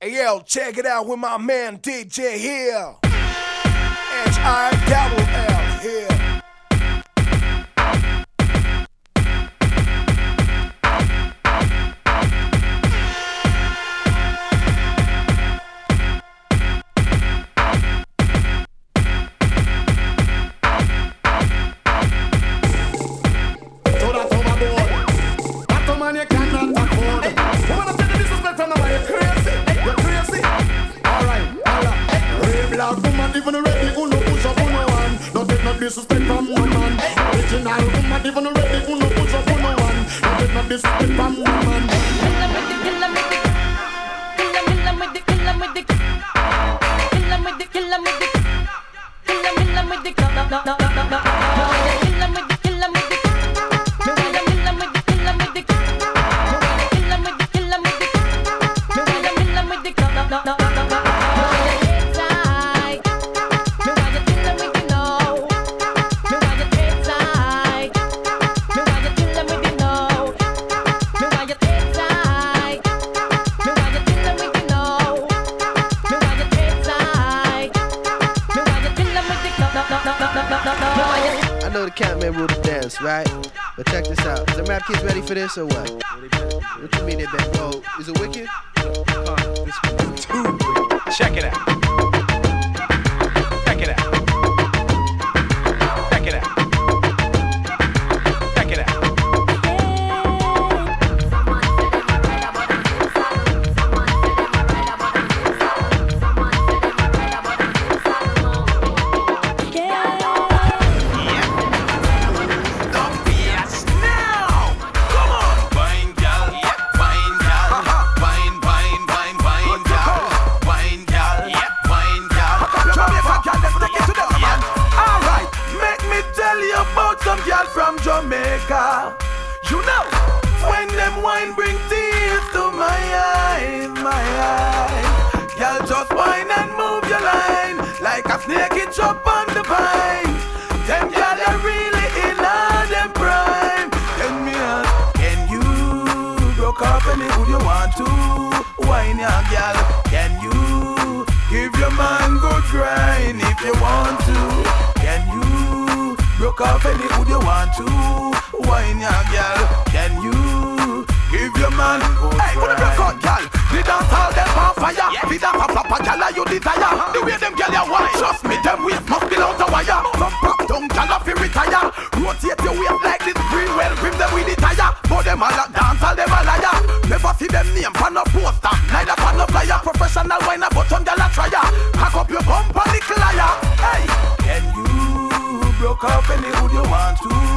Hey, yo, check it out with my man DJ here. H I here. this what wine and move your line like a snake it's up on the vine. Them girl are really in all them prime. Can me ask, can you broke company, would you want to wine your girl? Can you give your man good grind if you want to? Can you broke company, would you want to wine your girl? Can you give your man good hey, grind? Hey, put the block out, girl. The dance fire. Be that papa papa you desire. The way them girl you want, trust me, them with must be out of wire. From pop down jala fi retire. Rotate your weight like this green well, brim them with the tire. For them all that dance, all them a liar. Never see them name pan no poster, neither pan no flyer. Professional whiner, but some jala tryer. Hack up your bumper, little liar. Hey, can you broke up any the hood you want to?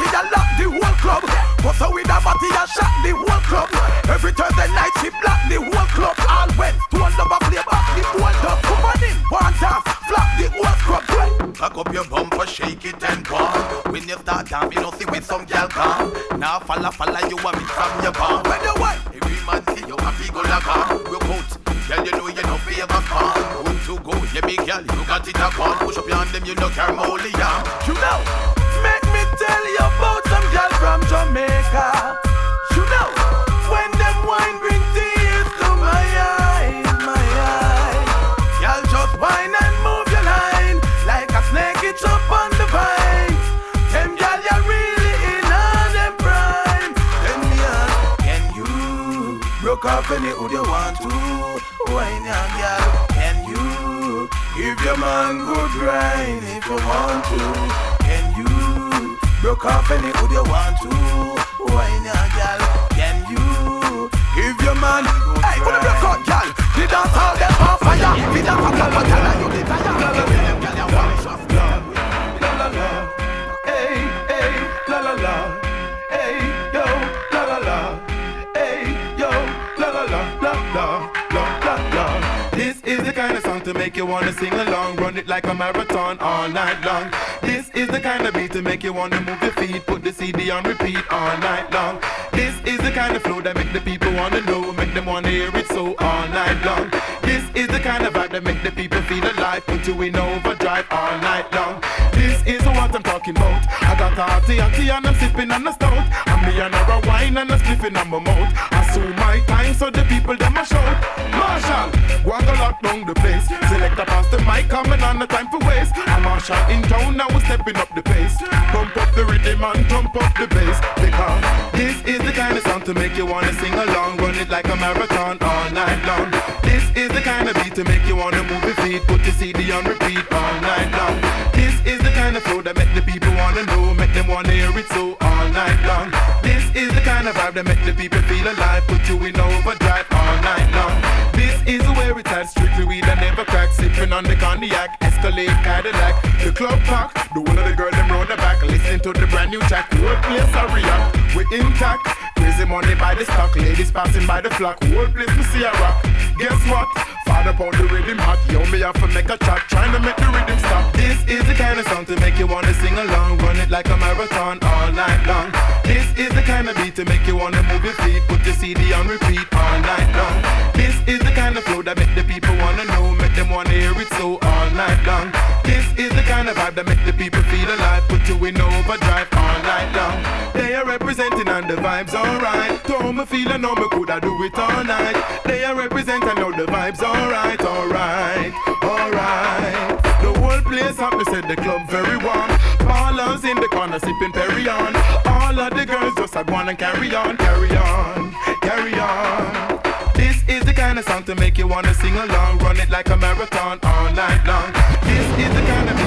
she a lock the whole club. Bust her with a body and shot the whole club. Every Thursday night she block the whole club. All when two number play back the whole club. Come on in, one time, flop the whole club. Back up your bumper, shake it and come. When you start down, you know see with some girl come. Now follow, follow you a me from your bum. When you way, every man see you happy go like come. Real coat, girl you know you no favor come. Good to go, yeah big girl, you got it a come. Push up your hand, them you no care more, yeah. You know. Jamaica. You know, when them wine bring tears to my eyes, my eyes. Y'all just wine and move your line like a snake. It's up on the vine. Them y'all, you really in on them prime. Them y'all, can you broke off any who you want to? Wine and y'all, can you give your man good grind if you want to? your company, would you want to? Wine a girl, can you give your man? Hey, put up your cut, girl? The dance all them on fire. Be that pop up, tell her you the fire. La la la, hey hey, la la la, hey yo, la la la, hey yo, la la la, la la la la la. This is the kind of song to make you wanna sing along, run it like a marathon all night long. This the kind of beat to make you wanna move your feet. Put the CD on repeat all night long. This is the kind of flow that make the people wanna know, make them wanna hear it so all night long. This is the kind of vibe that make the people feel alive. Put you in overdrive all night long. This is what I'm talking about. I got a hotty hotty and I'm sipping on a stout. And me another wine and a sniffing on my mouth. I saw my time so the people them a shout. Marshall, go and lock down the place. Select a the mic coming on the time for waste. I'm Marshall in town now we stepping up the pace. Pump up the rhythm and pump up the bass. Because this is the kind of song to make you wanna sing along. Run it like a marathon all night long. This is the kind of beat to make you wanna move your feet. Put your CD on repeat all night long. This is the kind of flow that make the people wanna know, make them wanna hear it so all night long. This is the kind of vibe that make the people feel alive, put you in overdrive. This is where it's at, strictly weed and never crack, sipping on the cognac, Escalade Cadillac, the club park, the one of the girl them round the back, Listen to the brand new track, whole place a react, we intact, crazy money by the stock, ladies passing by the flock, whole place me see a rock. Guess what? Father pound the rhythm hot, yo me have to make a track, trying to make the rhythm stop. This is the kind of song to make you wanna sing along, run it like a marathon all night long. This is the kind of beat to make you wanna move your feet, put your CD on repeat all night long. This is the kind of flow that make the people wanna know, make them wanna hear it so all night long. This is the kind of vibe that make the people feel alive, put you in overdrive all night long. They are representing and the vibes alright. Don't me feel I know me coulda do it all night. They are representing know the vibes alright, alright, alright. The whole place up, me said the club very warm. Ballers in the corner sipping Perignon. All of the girls just a go and carry on, carry on, carry on. This is the kind of song to make you wanna sing along, run it like a marathon all night long. Is the kind of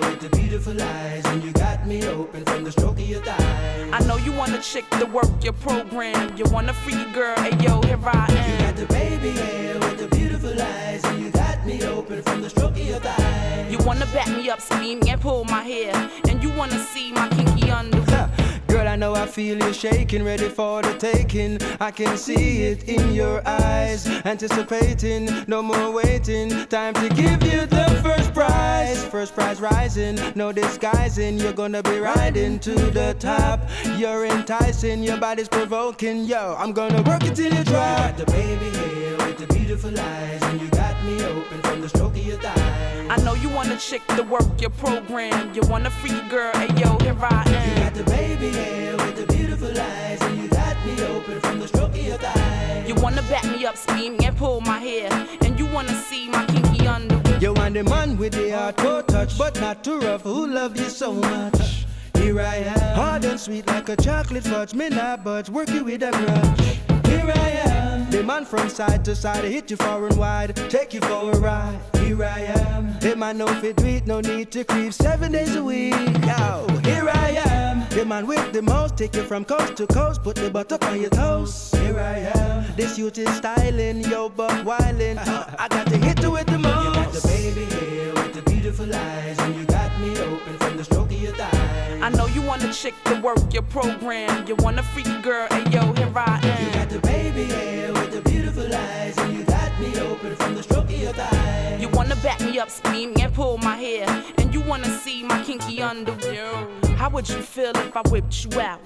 with the beautiful eyes, and you got me open from the stroke of your thighs. I know you want a chick to work your program. You want a free girl, hey yo, here I am. You got the baby hair with the beautiful eyes, and you got me open from the stroke of your thighs. You wanna back me up, steam and pull my hair, and you wanna see my kinky underwear. Girl, I know I feel you shaking, ready for the taking. I can see it in your eyes, anticipating, no more waiting. Time to give you the first prize. First prize rising, no disguising. You're gonna be riding to the top. You're enticing, your body's provoking. Yo, I'm gonna work it till you You drop. got the baby hair with the beautiful eyes, and you got me open from the stroke of your thighs. I know you wanna chick to work your program. You wanna free girl, hey yo, here I am. You am. got the baby hair with the beautiful eyes, and you got me open from the stroke of your thighs. You wanna back me up, steam and pull my hair, and you wanna see my kinky underwear. You want the man with the hardcore touch, but not too rough. Who love you so much? Here I am, hard and sweet like a chocolate fudge. Me not budge, work you with a grudge. Here I am, the man from side to side, hit you far and wide, take you for a ride. Here I am, the man no fit tweet, no need to creep seven days a week. Yo, here I am, the man with the most, take you from coast to coast, put the butt up on your toes. Here I am, this youth is styling, yo buck wildin'. I got to hit you with the most. You got the baby hair with the beautiful eyes, and you got me open from the stroke of your thighs. I know you want a chick to work your program. You want a free girl, hey yo, here I am. You got the baby hair with the beautiful eyes, and you got me open from the stroke of your thighs. You wanna back me up, steam and pull my hair, and you wanna see my kinky underwear. How would you feel if I whipped you out?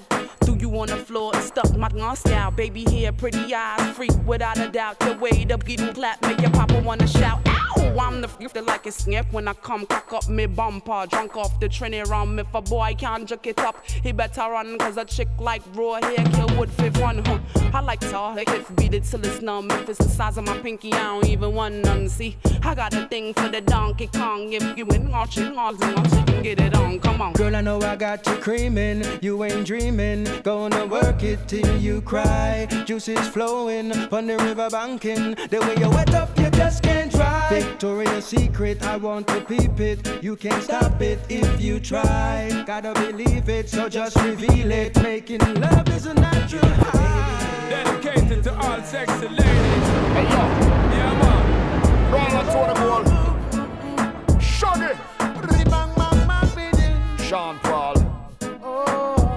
Threw you on the floor and stuck my gun style. Baby hair, pretty eyes, freak without a doubt. The way the beat and clap make your papa wanna shout. Ow! I'm the that like a snap when I come cock up me bumper. Drunk off the Trini rum. If a boy can't jerk it up, he better run. Cause a chick like raw hair kill wood fifth one. Huh? I like tall if beat it till it's numb. If it's the size of my pinky, I don't even want none. See, I got a thing for the Donkey Kong. If you in watching, all you can get it on. Come on. Girl, I know I got you creaming, you ain't dreaming. Gonna work it till you cry. Juices flowing on the river banking. The way you wet up, you just can't try. Victoria's Secret, I want to peep it. You can't stop it if you try. Gotta believe it, so just reveal it. Making love is a natural high. Dedicated to all sexy ladies. Hey yo. Yeah man. Roll on to the goal. Shaggy. Sean Paul.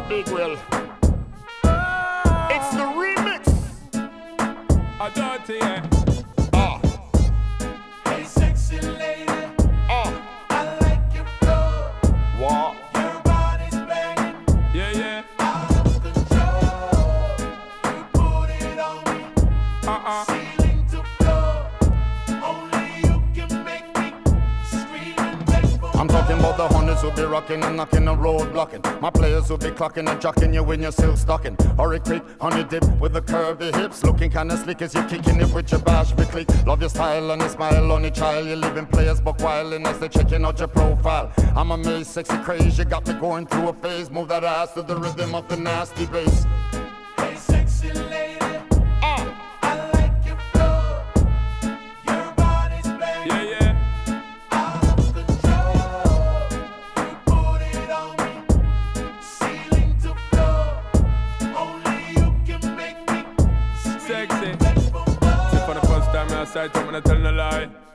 Big Will. It's the remix. A dirty yeah. Will be rocking and knocking the road blocking. My players will be clocking and jocking you in your silk stocking. Hurry quick, honey dip with the curvy hips. Looking kinda slick as you're kicking it with your bash click. Love your style and your smile on your child. You're living players but wildin' as they checking out your profile. I'm amazed, sexy craze. You got me going through a phase. Move that ass to the rhythm of the nasty bass.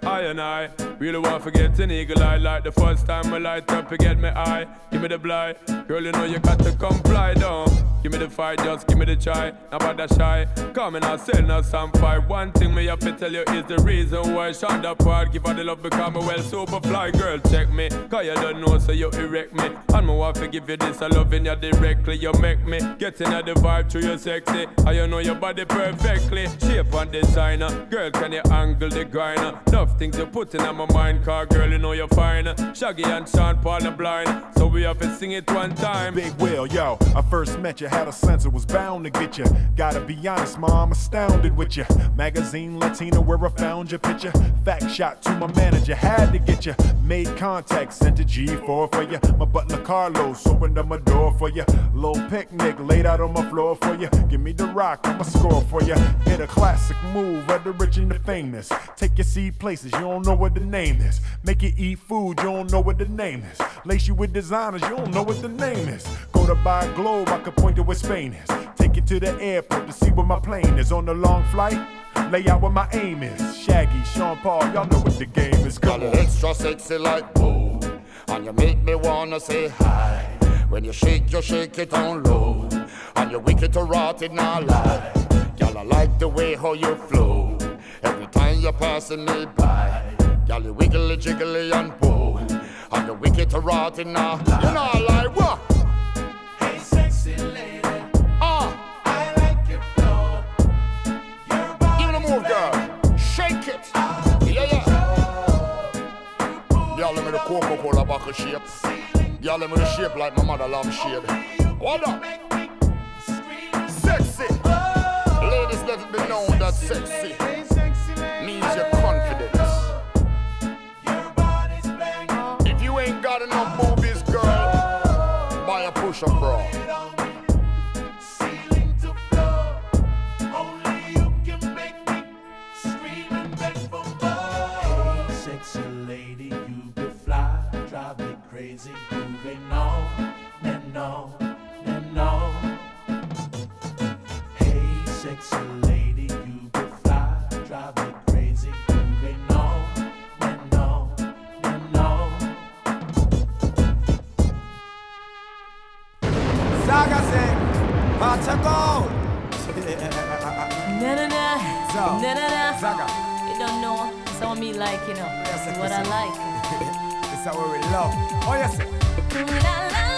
I and I really want to get an eagle eye like the first time I light up, you get me eye. Give me the blind, girl, you know you got to comply, don't. Give me the fight, just give me the try. Not about that shy. Come and I'll some fight. One thing me have to tell you is the reason why Sean Paul give her the love because me well super fly. Girl, check me, cause you don't know, so you erect me. And want to give you this, I loving you directly. You make me getting at the vibe through your sexy. And you know your body perfectly. Shape and designer. Girl, can you angle the grinder? Things you're putting on my mind, car girl, you know you're fine. Shaggy and Sean Paul are blind. So we have to sing it one time. Big Will, yo, I first met you, had a sense it was bound to get you. Gotta be honest, mom, astounded with you. Magazine Latina, where I found your picture. Fact shot to my manager, had to get you. Made contact, sent a G4 for you. My butler Carlos opened up my door for you. Little picnic laid out on my floor for you. Give me the rock, I'ma score for you. Hit a classic move of the rich and the famous. Take your seat places, you don't know what the name is. Make you eat food, you don't know what the name is. Lace you with designers, you don't know what the name is. Go to buy a globe, I could point to where Spain is. Take you to the airport to see where my plane is. On the long flight, lay out where my aim is. Shaggy, Sean Paul, y'all know what the game is. Come Girl, on. extra sexy like boom. And you make me wanna say hi. When you shake, you shake it on low. And you wicked to rot it now lie. Girl, I like the way how you flow. Every you're passing me by. Girl, you wiggly jiggly and bow. And you wicked to rot it now. You know I like what? Hey, sexy lady. Ah, I like your flow. Your give me the body's move, girl. Shake it. Yeah, yeah. Girl, let me the Coca Cola bottle shape. Girl, let me the shape like my mother lamb shape. What up? Sexy. Ladies, let it be known that sexy Portugal. Na na na. So, Na na na. Zaga. You don't know. So me like, you know. Yes, This is it what. I like. It's how we love. Oh, yes. sir.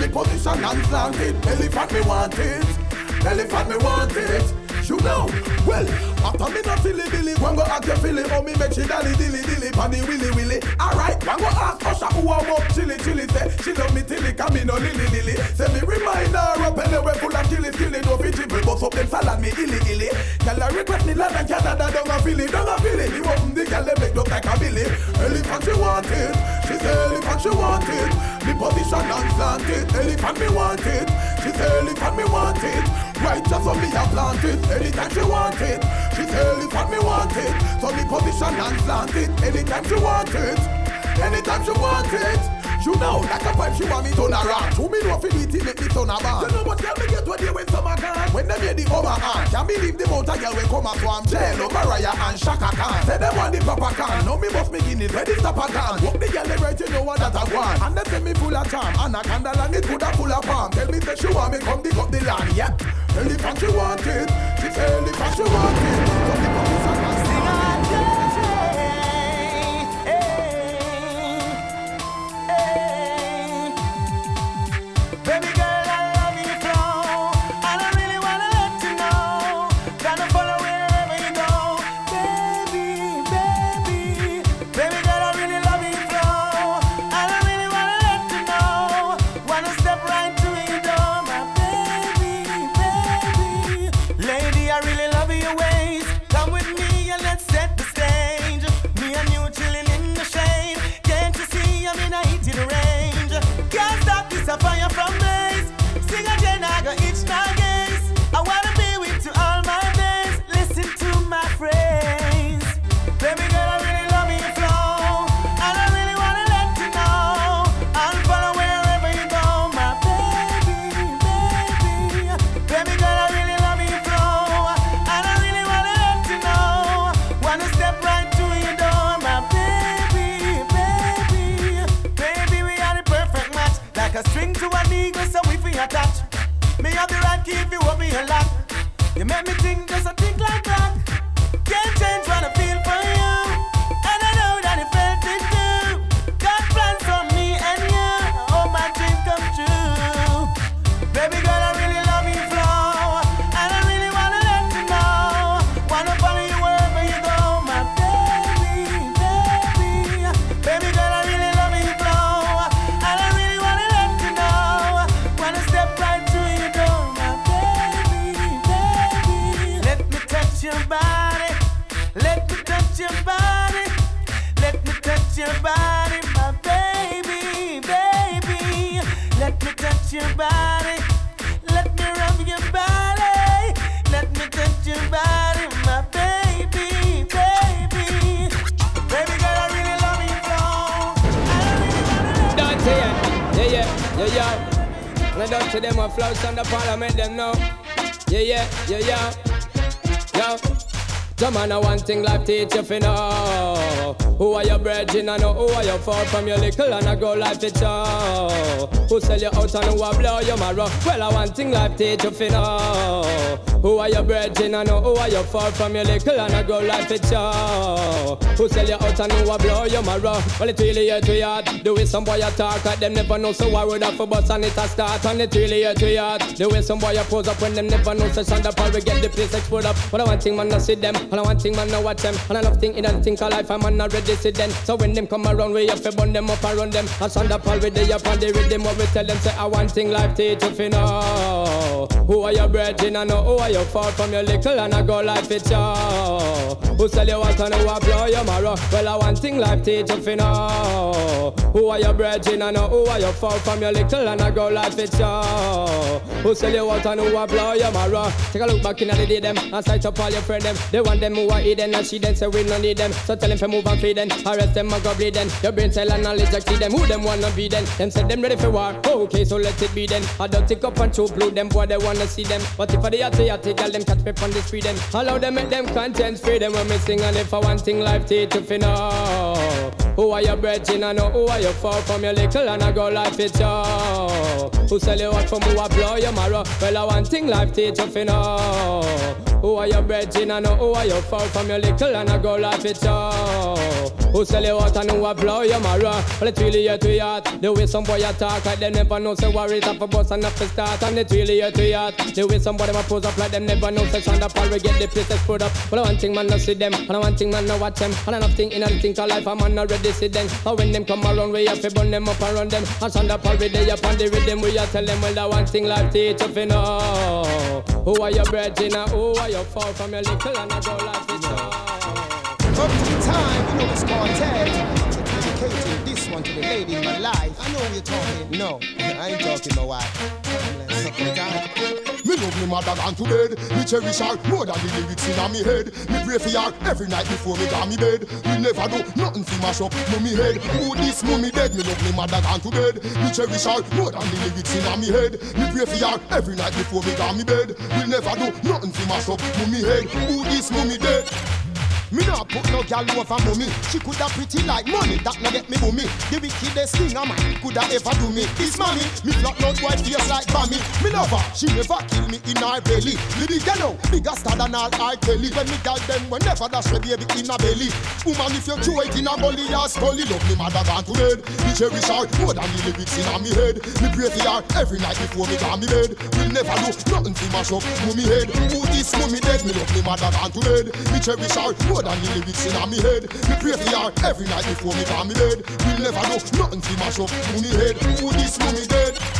Me position and plant it. Elephant me want it. Elephant me want it. You know, well, after me not silly billy, one go ask you Philly, oh me make she dally dilly dilly, panny willy willy. Alright, one go ask Usher who I up chilly chilly, say she love me tilly, come me no lily lily. Say me remind her up anyway full of killy skilly, no fit dribble, bust up them salad me illy illy. Girl I request me land and Canada, don't a Philly, don't a Philly. Me open the girl make look like a Billy. Elephant she want it, she say elephant she want it. Me position and slant it, elephant me want it. She say elephant me want it. Right just so me a plant it. Anytime she want it. She say elephant me want it. So me position and plant it. Anytime she want it. Anytime she want it You know like a pipe she want me turn around. Who me know fi it make me turn around. You know what girl me get when they when summer gone. When them hear the over hand Can't believe the amount of girl when come a swarm Jello, Mariah and Chaka Khan. Say them want the papa can. Now me must me Guinness where the stopper can Walk the girl they right you know what that I want. And they say me full of charm. And a candle and it coulda full of palm Tell me say she want me come dig up the land. Yep Elephant she want it. She say elephant she want it You make me think just a think like yeah. I don't see them a flows on the parliament, them know. Yeah, yeah, yeah, yeah. Yo. Some man a one thing life teach you fi know Who are your brethren know who are your fault From your little and a grow life it show Who sell you out and who a blow you marrow Well a one thing life teach you fi know Who are your brethren and know who are your fault From your little and a grow life it show Who sell you out and who a blow your marrow? Well it really hurt to heart The way some boy a talk at them never know So I would have for bus and it a start. And it really hurt to heart The way some boy a pose up when them never know So stand up or we get the place explode up. But I want thing man no see them And I want thing man no watch them. And I love thing in and think of life I'm man already see them. So when them come around we have to burn them up around them. And stand up all with the up and the rhythm What we tell them say I want thing life teach you know. Who are your brethren and know who are your fault From your little and I go life it show Who sell you what and who a blow your marrow? Well, I want thing life teach you fi know. Who are your brethren and who are you foe from your little and I go life it show. Who sell you what and who a blow your marrow? Take a look back in the day them and sight up all your friend them. They want them who are hidden and she then say we no need them. So tell them to move and feed them. Arrest them or go bleed them. Your brain cell and knowledge exceed them. Who them wanna be then? Them said them ready for war. Okay, so let it be then. I don't take up and choke blue them boy they wanna see them. But if I the yachty yachty girl them catch me on the street them. Allow them make them content free them when me sing and if I want thing life teach you fi know. Who are your brethren and who are your foe from your little and I go life it show. Who sell you what from who a blow your marrow? Well I want thing life teach you fi know. Who are your brethren and who are your foe from your little and I go life it. Who sell you what and who a blow your marrow? Well it's really your to yard. The way some boy attack like them never know say worry top a bus and up to start and it's really your to yard. The way somebody ma pose up like them never know say stand up all we get the place put up. Well I want thing man no see them and I want thing man no watch them and I not think in a think of life I'm not ready see them. But when them come around we have to burn them up and run them and stand up all we day up on the rhythm we a tell them well that one thing life teach you fi know. Who are your brethren and who are your foe from your little and I go life it show. Up to time, you know it's quartet. Dedicating this one to the lady in my life. I know you're talking. No, I ain't talking my wife. Me love me mother gone to bed. Me cherish her more than the lyrics in me head. Me pray for her every night before me go me bed. We never do nothing for mash up mummy head. Who this mummy dead? Me love me mother gone to bed. Me cherish her more than the lyrics in me head. Me pray for her every night before me go me bed. We never do nothing for mash up mummy head. Who this mummy dead? Me not put no gal over mommy. She coulda pretty like money, that no get me boomy. The wickedest thing a man coulda ever do me. This mommy, me not white face like Bammy. Me love her, she never kill me in her belly. Me big yellow, bigger star than all R. Kelly. When me gal them whenever dash me baby in a belly. Woman if you throw it in a gully or scully, love me mother gone to bed. Me cherish her more than the lyrics in a me head. Me pray for her every night before me go me bed. We never do nothing to mash up mummy head. Who this mummy dead? Me love me mother gone to bed. Me cherish her more than the lyrics in me head. Me pray for her every night before me go me bed. We never do nothing to mash up mummy head. Who this mummy dead?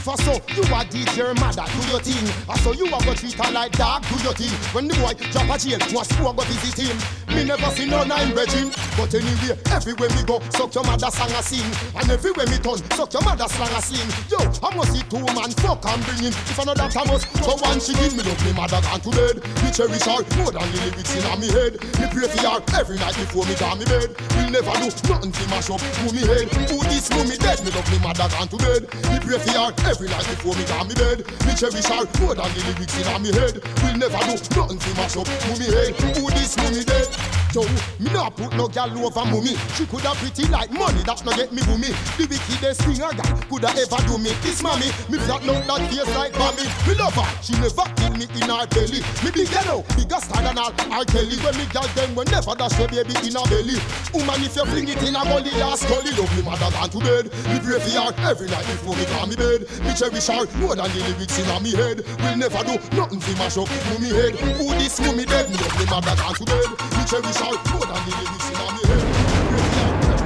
If saw you a DJ your mother, do your thing. I saw you a go treat her like dog, do your thing. When the boy drop a jail, must go go visit him. Me never see no nine virgin, but anyway, everywhere me go, suck your mother song a sing. And everywhere me turn, suck your mother song a sing. Yo, I must see two man fuck and bring him. If I know that I must, so one she give me love me mother gone to bed. Me cherish her more than the lyrics in me head. Me pray for her every night before me go me bed. We never do nothing to mash up mummy head. Who this mummy dead? Me love me mother gone to bed. Me pray for her every night before me go me bed. Me cherish her more than the lyrics in me head. We'll never do nothing to mash up mummy head. Who this mummy dead? Yo, me not put no gal over mummy. She coulda pretty like money that's no get me boomy. The wickedest thing a gal coulda ever do me. This mommy, me flat out that face like mommy. Me love her, she never kill me in her belly. Me big yellow, bigger star than all R. Kelly. When me gal them whenever dash your baby in her belly. Woman, if you fling it in a gully, or scully, love me mother gone to bed. Me pray for her every night before me go me bed. Me cherish her more than the lyrics in me head. We'll never do nothing to mash up mummy head. Who this mummy dead? Me love me mother gone to bed. Me cherish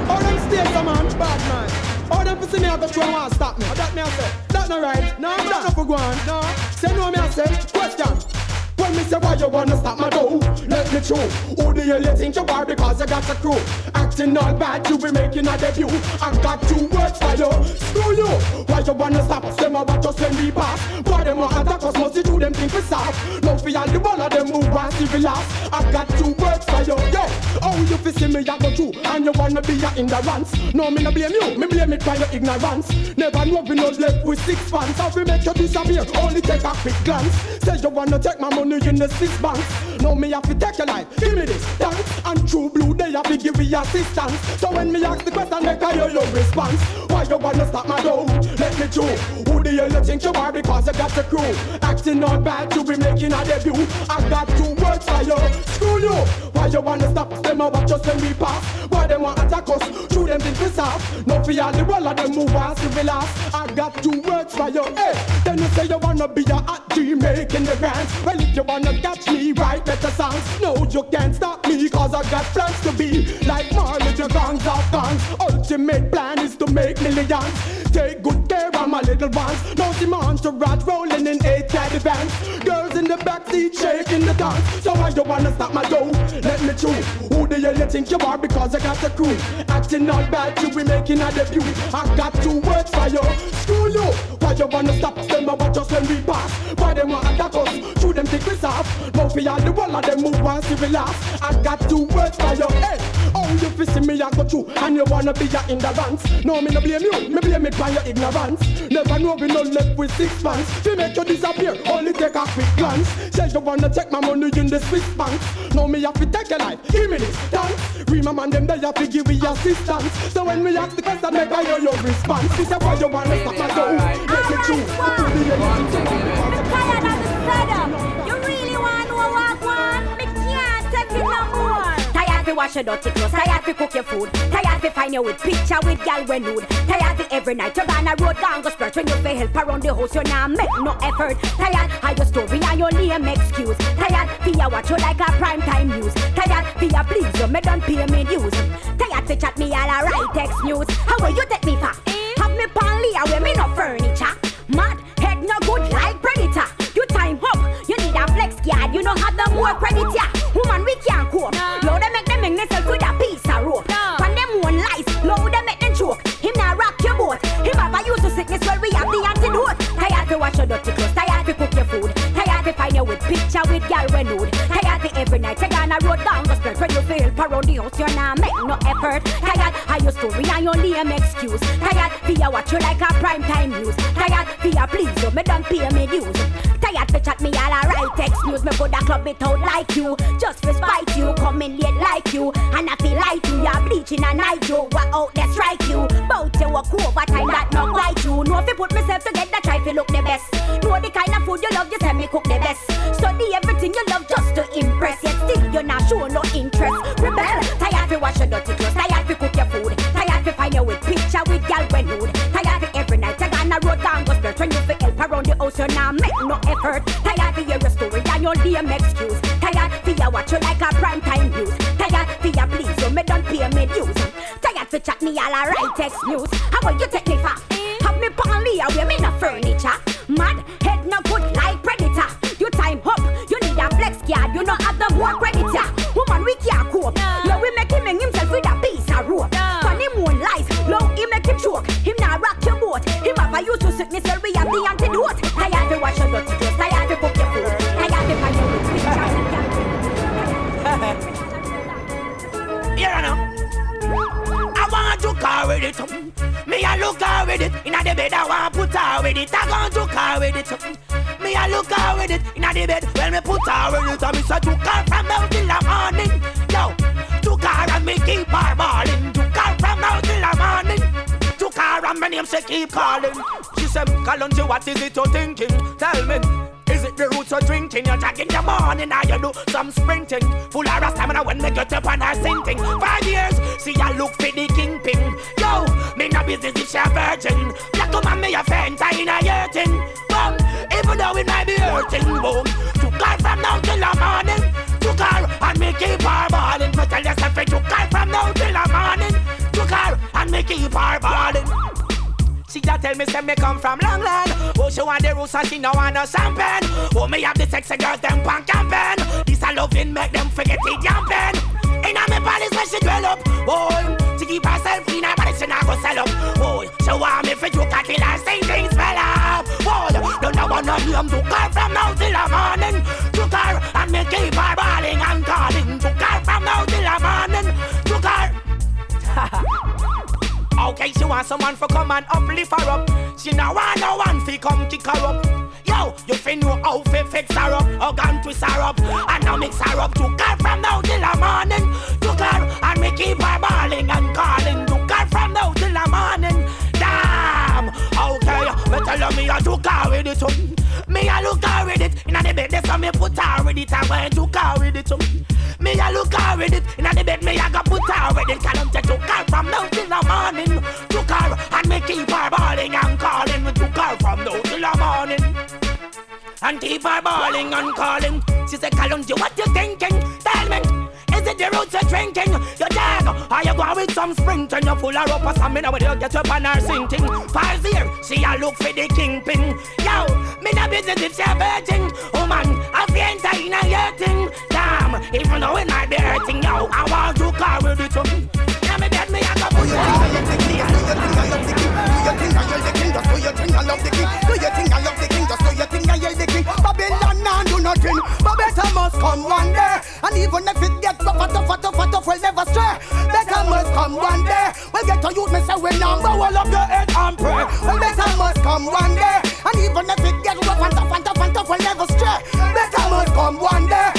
All them states, a man, bad man. All them for see me have to try and stop me. That me I say, that no right. No, that no for go on. No, say no me I say. Question. When me say why you wanna stop my dough, let me through. Who do you think you are because you got a crew? Acting all bad, you be making a debut. I got two words for you. Screw you. Why you wanna stop? Them a watch us when we pass. Why them a attack us? Must you do them think we soft? No all the one of them who want civilized. I got two words for you. Yo, oh you fi see me I go through and you wanna be a ignorance. No me no blame you, me blame it for your ignorance. Never know we no left with six fans. How we make you disappear? Only take a quick glance. Say you wanna take my money in the six banks. No me have to take your life. Give me this, thanks. And true blue they have to give me assistance. So when me ask the question, make I hear your response. Why you wanna stop my dough? Let me through. Who do you think you are? Because you got the crew. Acting all bad, you be making a debut. I got two words for you. Screw you. Why you wanna stop? Them a watch us when we pass. Why them want attack us? Shoot them think we soft. No fear the wall of them move on civilized. I got two words for you. Hey, then you say you wanna be a hot G making the grants. Well, you wanna catch me, write better songs. No, you can't stop me, cause I got plans to be like Marley, the guns of guns. Ultimate plan is to make millions. Take good care of my little ones. No the monster rat rolling in eight caddy vans. Girls in the backseat shaking the dance. So why you wanna stop my dough? Let me choose. Who hell you think you are? Because I got the crew. Acting all bad, you be making a debut. I got two words for you. Screw you. Why you wanna stop all of them move on last. I got two words for your Hey, oh you fi see me I go through and you wanna be a ignorance. No me no blame you, me blame it by your ignorance. Never know we no left with six pants. To make you disappear, only take a quick glance. Say you wanna take my money in the Swiss bank. No me have to take your life, give me this dance. Read my man them they have to give me assistance. So when we ask the question, make I hear your response. This is why you wanna stop my choose. Who do you want Tired of the setup. Wash your dirty clothes, tired fi cook your food, tired fi find you with picture with gal when nude, tired fi every night you gonna road down go splurge when you fi help around the house you nah make no effort. Tired of your story and your lame excuse. Tired ya watch you like a prime time news. Tired ya please you me don't pay me dues. Tired fi chat me all a right text news. How will you take me for? Eh? Have me pan Leah where me no furniture. Mad head no good like predator. Flex. You know have the more credit yeah. Woman we can't cope. Low they make them hang themselves with a piece of rope. When them one lies, low they make them choke. Him now rock your boat. Him have a use to sickness well we have the antidote. Tired to wash your dirty clothes, tired to cook your food, tired to find you with picture with gal when nude. To every night you gonna road down go spread when you feel the house you nah make no effort. Tired of your story and your lame excuse. Tired for you watch you like a prime time news. Tired for you please you me don't pay me dues. Tired to chat me all a right text news. Me coulda club it out like you, just to spite you. Come in late like you, and I feel like you. You're bleaching a night you. What out there strike you? Bout you walk over time that not quite you. Know if you put myself together, try to look the best. Know the kind of food you love, you tell me cook the when you feel help around the house you nah make no effort. Tired to hear your story and your lame excuse. Tired to you watch you like a prime time news. Tired to you please you me don't pay me dues. Tired to chat me all a right text news. How will you take me for? Have me Leah where me no furniture. Mad head no good like drinking? You're tagging your morning, now you do some sprinting. Full of stamina when me get up and I sinking. Five years, see I look for the kingpin. Yo, me no business if she a virgin. Black woman me a faint, I in a hurting. Boom, even though it might be hurting. Boom, to call from now till the morning. To call and me keep her balling. Me tell yourself to call from now till the morning. To call and me keep her balling. She just tell me say me come from long land She want the roots and she no want no champagne Oh me have the sexy girls them pan campaign This a loving make them forget it yamping Inna me palace where she dwell up Oh to keep herself clean her body she not go sell up Oh she want me for you till her sing things spell up Oh don't know one of them to call from now till the morning. To call and me keep her balling and calling. To call from now till the morning. To call Okay, she want someone for come and uplift her up. She no want no one fi come kick her up. Yo, you fi know how fi fix her up, or gun twist her up, and now mix her up. To her from now till the morning. To her and me keep her balling and calling. To her from now till the morning. Damn. Okay, me tell her me a to her with it up. Me a look her with it inna the bed. That's how me put her with it. I went to her with it up. Me a look her with it inna the bed. Me a go put her with it. Cause I'm take to her from now till the morning. Took her and me keep her balling and calling. Took her from now till the morning. And keep her balling and calling. She said, Kalonji, what you thinking? Tell me. Is it the roots you're drinking? You dog, are you going with some sprinting? You full of rope or something, but you get up and are sinking. Five She a look for the kingpin. Yo, me no business if she a virgin. Woman, I feel enter in a your thing. Even though it might be hurting, yo, I want to carry the to me. Now me bed me a go put you Do you think I the king? Just do you think I love the king? Do you think I love the king? Do you think I the king? Babylon do nothing, better must come one day. And even if it gets tougher, tougher, tougher, tough, we'll never stray. Better must come one day. We'll get to youth, me say we number one up your head and pray. Well, better must come one day. And even if it gets rough and tough and we'll never stray. Better must come one day.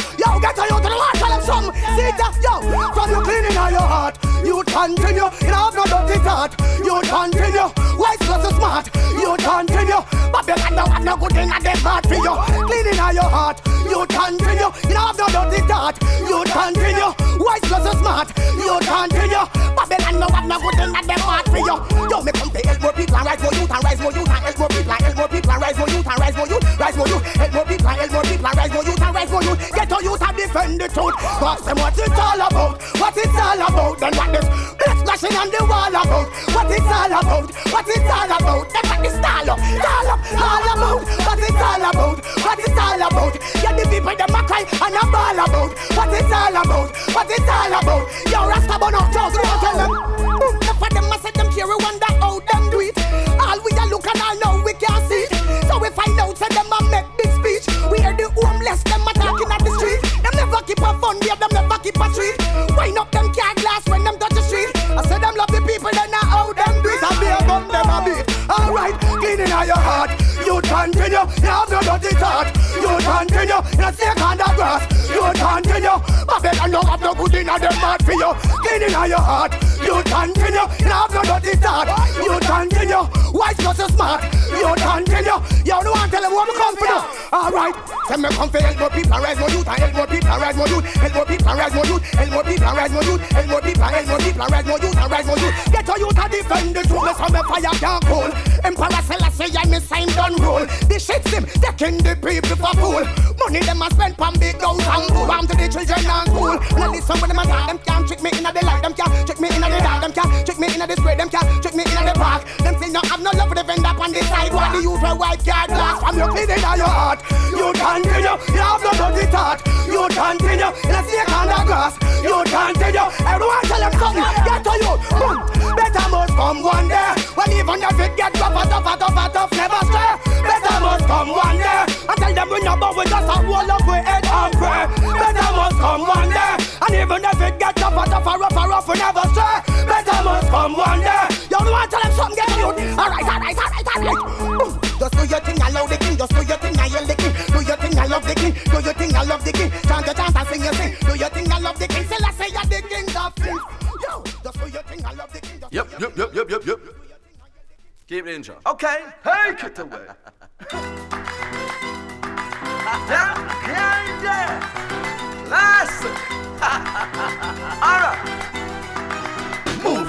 See that, yo, from you cleaning out your heart. You continue, you don't have no dirty thought. You continue, wise plus so smart. You continue, Babylon don't have no good thing at them heart for you. Cleaning out your heart. You continue, you don't have no dirty thought. You continue, wise plus so smart. You continue, Babylon don't have no good thing at them heart for you. Yo, me come to help more people and rise more youth and rise more youth and help more people and help more people and rise more youth and rise more youth, rise more youth, help more people help more people rise youth and rise more youth. Get to youth and defend the truth. Ask them what it's all about, what it's all about. Then what this blood splashing on the wall about, what it's all about, what it's all about. Then what this all up, all up, all about, what it's all about, what it's all about. Yeah, the people them a cry and a ball about, what it's all about, what it's all about. Yo, Rasta bono, so you tell them. Boom, enough of them a say them care, we wonder how them do it. All we a look and all know we can't see it. So them a make big speech. We hear the homeless them a talking at the street. Them never keep a fun, babe, them never keep a street. Wind up them car glass when them touch the street. I say them love the people, then I how them do it. I be a gun, them a beat. Alright, cleaning out your heart. You continue, you have no dirty thought. You continue, you snake on the grass. You continue, Babylon don't have no good in them heart for you. Cleaning out your heart. You continue, you have no dirty thought. You continue, wise not so smart. You continue, you don't want to tell them what come for. Alright, send me come more people rise more youth and help more people rise more youth. Help more people rise more youth. Help more people rise more youth. Help more people help more people rise more youth rise more youth. Get your youth to defend the truth. Me some me fire can't cool. Emperor Selassie and me same done rule. The shits him taking the people for fool. Money them a spend pon big house and fool. Arm to the children and school. Now listen when them a talk, them can't trick me inna the light. Them can't trick me inna the dark. Them can't trick me inna the square. Them can't trick me inna the park. Them say no have no love for the vendor on the side. Why the use a white card glass from your cleaning out your heart? You continue, you have no dirty thought. You continue, in a snake on the grass. You continue, everyone tell them something. Get to you, boom. Better must come one day. When even if it get tougher, tougher, tougher, tough, never stray. Better must come one day. I tell them we no bow, we just a wall up we head and pray. Better must come one day. And even if it get tougher, tougher, rougher, rough, we never stray. Better must come one day. You don't want to tell them something, get you. Alright, alright, alright, alright. Just do your thing, I love the king. Just do your thing, I yell the king. Do your thing, I love the king. Do your thing, I love the king. Chant your chant and sing your sing. Do your thing, I love the king. Still I say you're the king of kings. Yo, just do your thing, I love the king. Yep, yep, yep, yep, yep, yep. Keep intro. Okay, hey, cut away. yeah, yeah, Listen. Alright. Move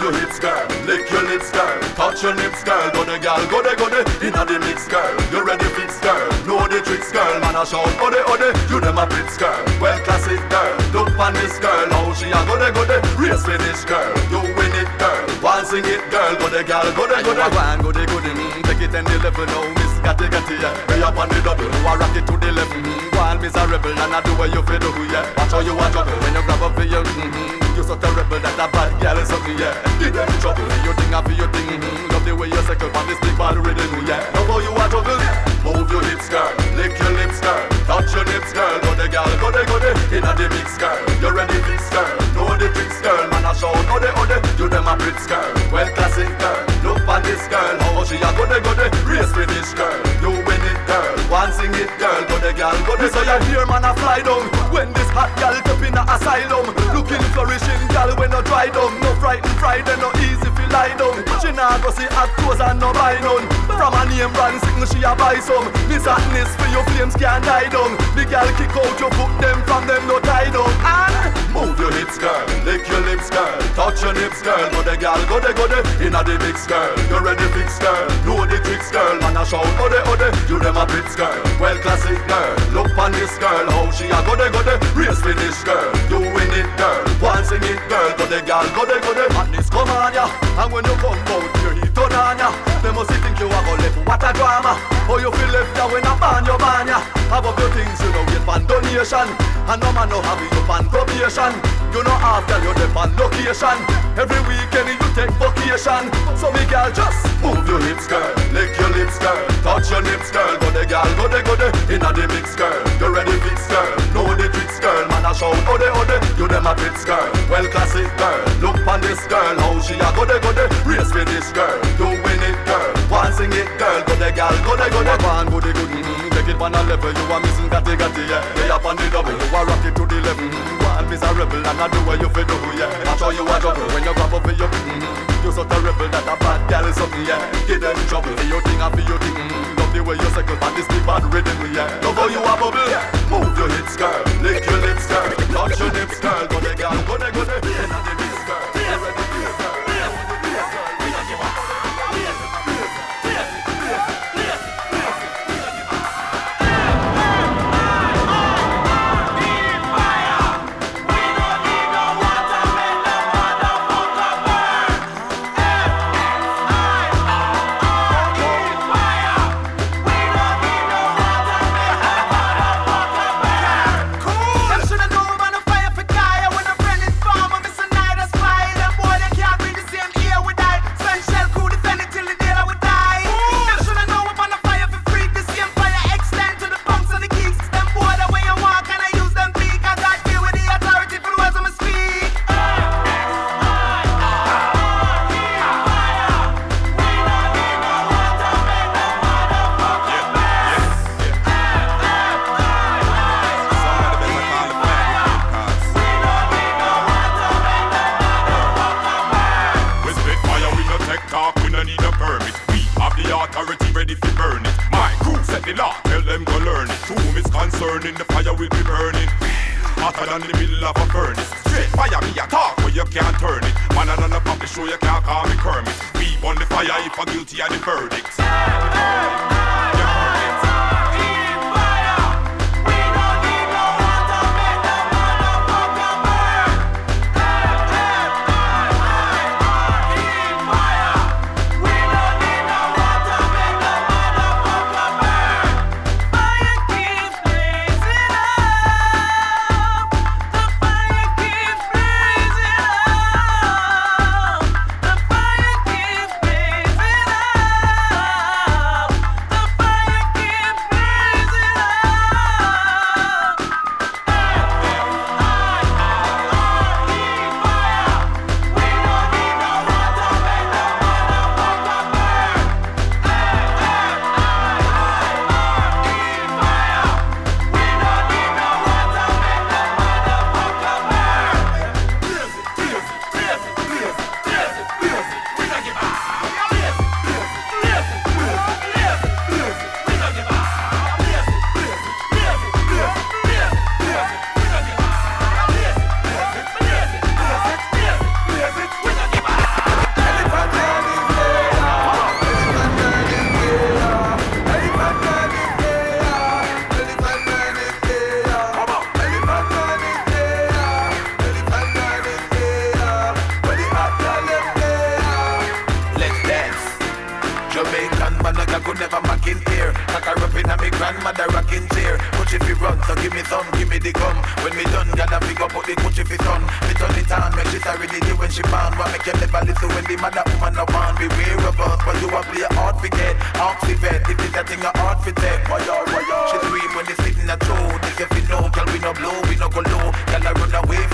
your hips, girl. Lick your lips, girl. Touch your lips, girl. Go the gal, go the, go the. Inna the mix, girl. You ready, fix, girl. Know the tricks, girl. Man, a shout, ode, ode. You them a blitz, girl. Well, classic, girl. Look on this girl. How she a go the, go the. Race finish, girl. You win it, girl. One sing it, girl. Go the gal, go the, go the. One, go the, go the. Mm, take it and the level now, Miss Gatty Gatty, yeah. Way up on the double. A rock it to the left. Mm, one miserable, and I do what you feel do, yeah. Watch how you a juggle when you grab up for your. Mm-hmm. You so terrible that a bad girl is something, yeah. Give them trouble. For your thing, I feel your thing. Mm-hmm. Love the way you cycle on this big ball rhythm, yeah. Love how you a juggle. Move your hips, girl. Lick your lips, girl. Touch your lips, girl. Go the girl, go the, go the. Inna the mix, girl. You ready, fix, girl. Know the tricks, girl. Man, I show, know the, other. You them a Brits, girl. Well, classic, girl. Look on this girl. How she a go the, go the. Race finish, girl. You win it, girl. One sing it, girl. Go the girl, go the. So you hear, man, I fly down. When this hot girl up in a asylum. Looking flourishing, girl, when no dry down. No frightened Friday, no easy fi lie down. She nah go see hot clothes and no buy none. From a name brand signal, she a buy some. This hotness for your flames can't die down. The girl kick out your foot, them from them no tie down. And move your hips, girl. Lick your lips, girl. Touch your lips, girl. Go the girl, go the, go the. Inna the mix, girl. You ready, fix, girl. Know the tricks, girl. Man a shout, ode, ode. You them a Brits, girl. Well, classic, girl. Look on this girl, how she a go the, go the. Race finish, girl. You it, girl. One sing it, girl. Go the girl, go the, go the. Madness come on ya. And when you come out, your heat turn on ya. They must think you a go what a drama. Oh you feel left ya when I ban your ban ya? Have up your things, you know, get pan donation. And no man no have you pan probation. You know half girl you dey on location. Every weekend you take vacation. So me girl just move your hips, girl, lick your lips, girl, touch your lips, girl. Go the girl, go the go the inna the mix, girl. You ready fix, girl? Know the tricks, girl. Man a shout, the oh the, you them a fits, girl. Well classic, girl. Look pon this girl, how she a go the go the race for this girl. You win it, girl. One sing it, girl. Go the girl, go the go the. One go the good, mm, take it on a level. You a missing gatti gatti, yeah. Way up on the double, a rock it to the level. Is a rebel and I do what you fi do, yeah. I show you a juggle when you grab up for your. Mm, you so terrible that a bad girl is something, yeah. Give them trouble for your thing and for your thing. Love the way you circle, but this big bad rhythm, yeah. Love how you a bubble. Move your hips, girl. Lick your lips, girl. Touch your lips, girl. Go the girl, go the go the. Will be burning. Hotter than the middle of a furnace. Straight fire, me a talk, where you can't turn it. Man, and on the public show, you can't call me Kermit. We burn the fire if I'm guilty of the verdict.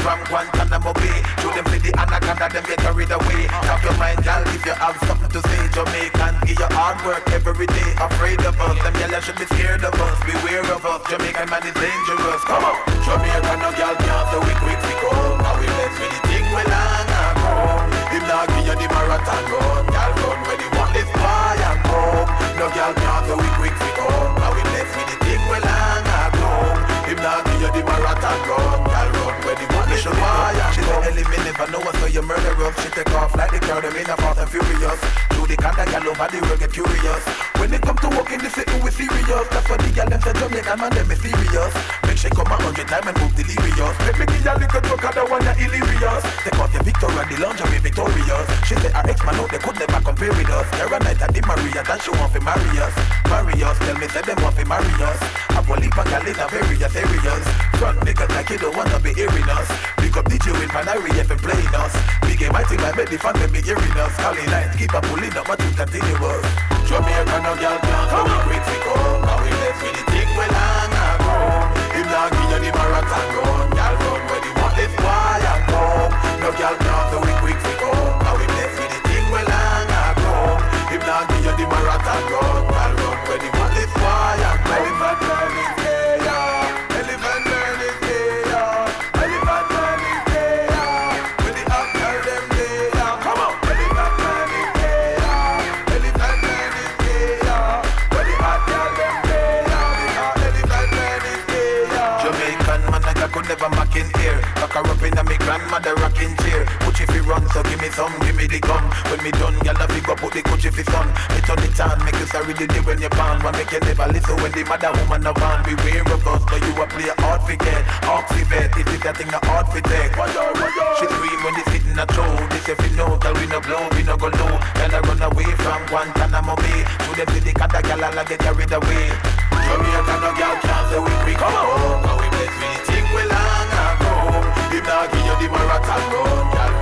From Guantanamo Bay. Show them see the anaconda, them get carried away. Talk your mind, girl, if you have something to say. Jamaican, give your hard work every day. Afraid of us, them yellow should be scared of us. Beware of us, Jamaican man is dangerous. Come on, Jamaican no girl can't so we quick we go. Now we left with the thing we long ago. Him not give you the marathon run, girl run where the one is fly and go. No girl can't so we quick we go. Now we left with the thing the marathon run, girl run where the fly and go. She said, Ellie, me never know what so you murder us. She take off like the crowd, them in a fast and furious. Do the kind of gal over the road get curious. When it come to walk in the city, we serious. That's what the gal them say Jamaican man, them mysterious. Make she come a hundred time and move delirious. Make me give ya little don't want ya illyrious. Take off your Victoria, the lingerie victorious. She say her ex man out, they could never compare with us. There a night at the Maria, that she want to marry us. Marry us, tell me say them want to marry us. I leave a gal in a very serious. Front niggas like you don't wanna be hearing us. Pick up DJ with Panari if you playing us. Big game, I think I made the fan them be hearing us. Calling night, keep a pulling up, but you continuous. Jamaica no girl can't come up quick to come. Now we left with the thing well long ago. Him now give you the marathon run. Girl run where the want this boy and come. No girl can't do it quick to come. Now we left with the thing well long ago. Him now give you the marathon. Run grandmother rocking chair. Gucci fi run, so give me some, give me the gun. When me done, gyal a fi go put the Gucci fi son. Me turn it on, make you sorry the day when you born. One make you never listen when the mother woman a van. Beware of us, but you a play hard fi get. Oxy vet, it is that thing a hard fi take. She scream when they sitting a toe. This if you know, tell we no blow, we no go low. Gyal a run away from Guantanamo Bay. To the cat a gyal a get carried away. Jamaica no gyal can't say we quick come. How we bless with the thing we ago. If not give you the marathon run, gyal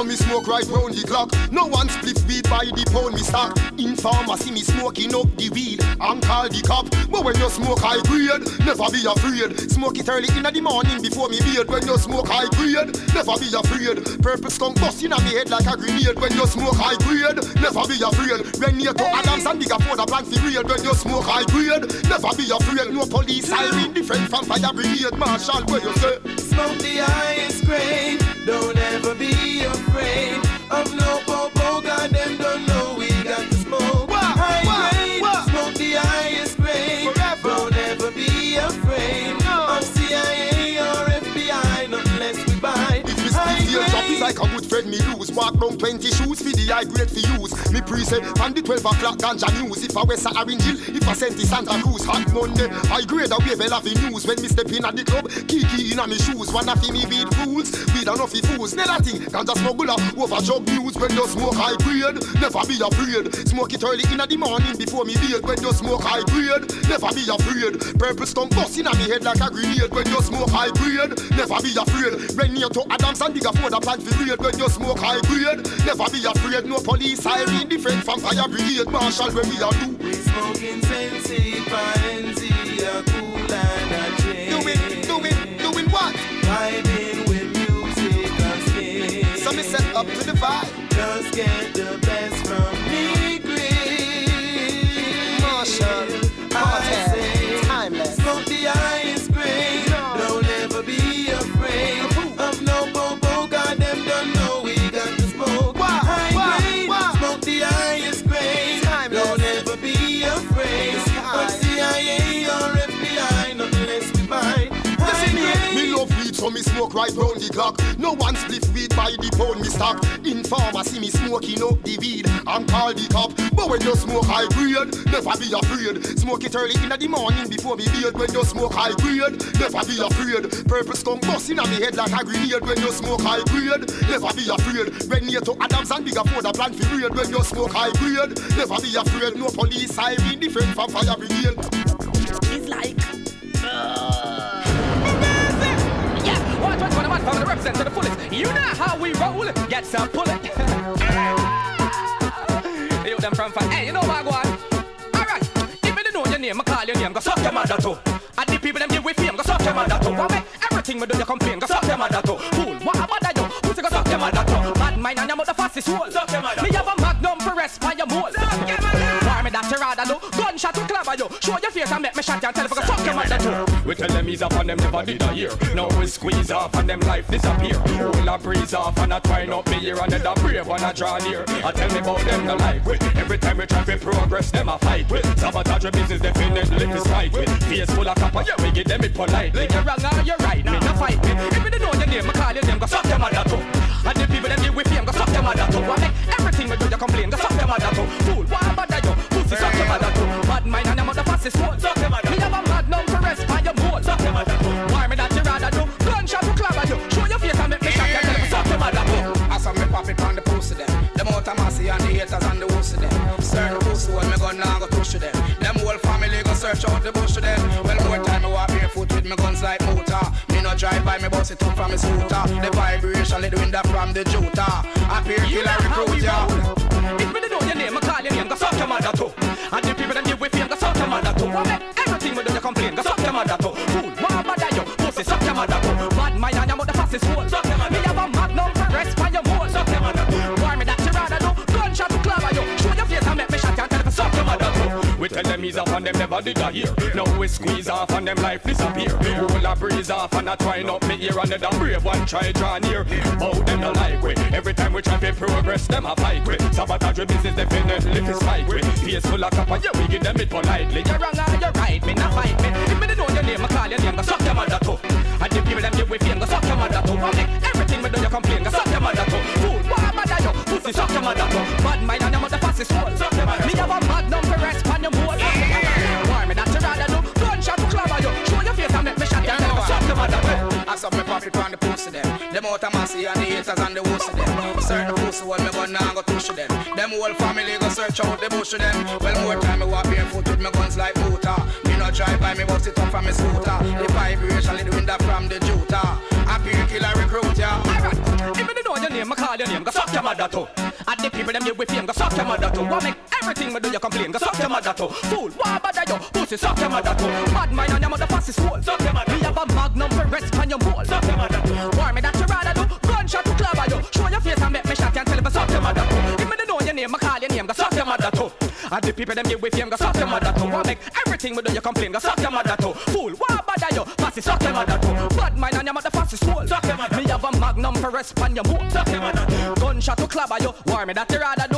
so me smoke right round the clock. No one split weed by the pound, me stock. In pharmacy, me smoking up the weed and call the cop. But when you smoke high grade, never be afraid. Smoke it early in the morning before me beard. When you smoke high grade, never be afraid. Purple skunk bust in me head like a grenade. When you smoke high grade, never be afraid. When near to Adams and bigger for the for real. When you smoke high grade, never be afraid. No police siren different from fire brigade. Marshal, where you say? Smoke the highest grade. Don't ever be afraid of no bobo. Oh, God, them don't know we got to smoke. High grade. Smoke the highest grade. Don't ever be afraid of CIA or FBI not unless we buy high Feel drop grade. like a good friend me Walk round 20 shoes for the high grade for use. Me pre say on the 12 o'clock ganja news. If I West Orange Hill, if I send to Santa Cruz, hot Monday. High grade a wave hell of the news. When me step in at the club, kiki in a me shoes. Wanna feel me weed fools, weed enough fi fools. Never thing, ganja smuggler over jug news. When you smoke high grade, never be afraid. Smoke it early in the morning before me beard. When you smoke high grade, never be afraid. Purple skunk bust in me head like a grenade. When you smoke high grade, never be afraid. When near to Adams and bigger for the plant for grade. When you smoke high grade, never be afraid. No police I siren different from fire brigade. Marshal where we are do. We smoking sensi, paenzi, a cool and a chain. Doing, doing, doing what? Vibing with music, a skin. So me set up to the vibe. Just get the right round the clock. No one split weed by the pound me stock. In see me smoking up the weed and call the cop. But when you smoke high grade, never be afraid. Smoke it early in the morning before me beard. When you smoke high grade, never be afraid. Purple skunk bust in me head like a grenade. When you smoke high grade, never be afraid. When near to Adams and bigger for the plan for real. When you smoke high grade, never be afraid. No police siren different from fire brigade. 100% to the fullest. You know how we roll, get some pullet. you them from far. Hey, you know what, I want? Alright, if you know your name, I call your name, go suck your mother too. And the people them give with fame, go suck your mother too. What everything me do, you complain, go suck your mother too. Fool, what about you? Pussy, go suck your mother too. Bad mind and your mother fastest soul. Suck your mother Me have a magnum for rest by your mold. Suck your mother you. Show your face and make me shot you and tell you go suck your mother too. We tell them ease up and them never did a year. Now we squeeze off and them life disappear. Will a breeze off and I try not me here and then a brave and I draw near. I tell me about them no life with. Every time we try to progress, them a fight with. Sabotage your business definitely is right with. Face full of copper, yeah we give them it politely. You're wrong or you're right, me no fight me. If you know your name, I call your name, go suck your mother too. And the people them give with fame, go suck your mother too. I make everything we do you complain, go suck your mother too. Fool, why bother you? Bad mind and your mother fastest soul. Your. Me have a magnum to rest by your mole. Suck your mother too. Why me that you rather do? Gunshot to clever you. Show your face and make me shot you and tell you suck your mother too. I saw me pop it on the pussy them. Them out of massy and the haters and the wussy them. Certain pussy when me gun now go touch them. Them whole family go search out the bush to them. Well more time me walk barefoot with me guns like motor. Me no drive by me bust it up from me scooter. The vibration let the wind up from the juta. I peer killer recruit ya. And your mother We ease off and them never did a hear. Now we squeeze off and them life disappear. Roll a breeze off and I try not me ear and the brave one try draw near. Bow them no like we. Every time we try to progress, them a fight with. Sabotage your business definitely fi fight with. Face full of copper, yeah we give them it politely. You're wrong or you're right, me not fight me. If me know your name, I call your name, go suck your mother too. And the people them give with fame, go suck your mother too. I make everything we do you complain, go suck your mother too. Fool, why bother you? Pussy, suck your mother too. Bad mind and your mother fastest soul. Me have a magnum for rest Certain me gun now go touch them. Them whole family go search out the bush them. Well more time me walk barefoot with me guns like motor. Me no drive by me bust it up from me scooter. The vibration the wind up from the juta. I peer killer recruit ya. Alright, if you know your name, I call your name, go suck your mother too. And the people them give with fame, go suck your mother too. Why make everything we do you complain, go suck your mother too. Fool, why bother you? Pussy, suck your mother too. Bad mind and your mother fastest soul. Suck your mother. Me have a magnum And the people them give with fame, go suck your mother too. Why make everything we do you complain, go suck your mother too. Fool, why bother you? Pussy, suck your mother too. Bad mind and your mother fastest soul. Suck your mother. Me have a magnum for rest on your mole. Suck your mother. Gunshot to clever you. Why me that you rather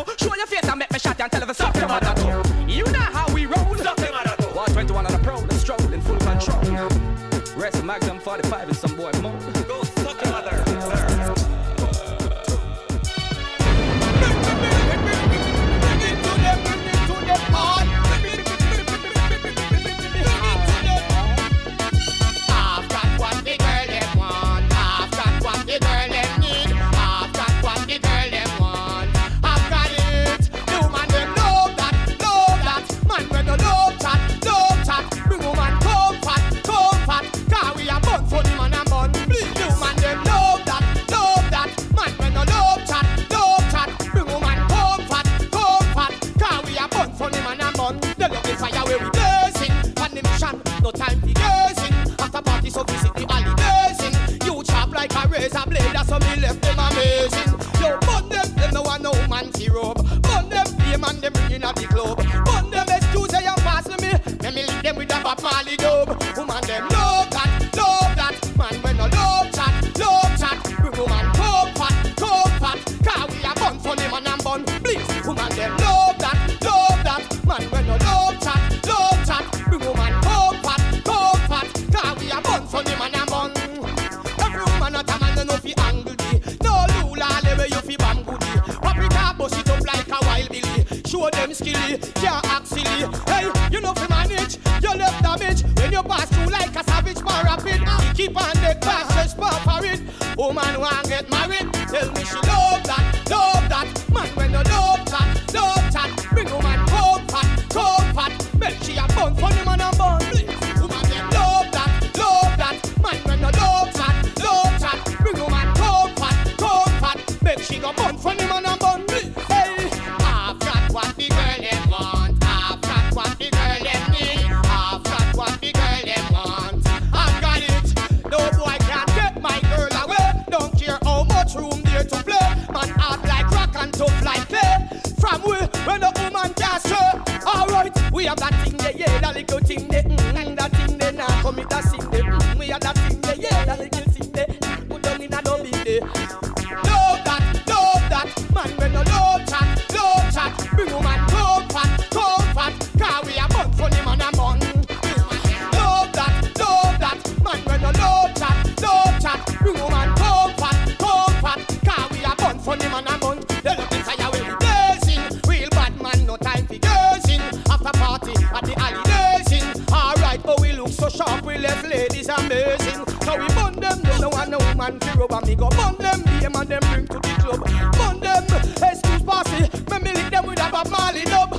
So we burn them, they don't want no woman to rub me go burn them, be a man them bring to the club. Burn them, excuse party, me me lick them with a Bob Marley love.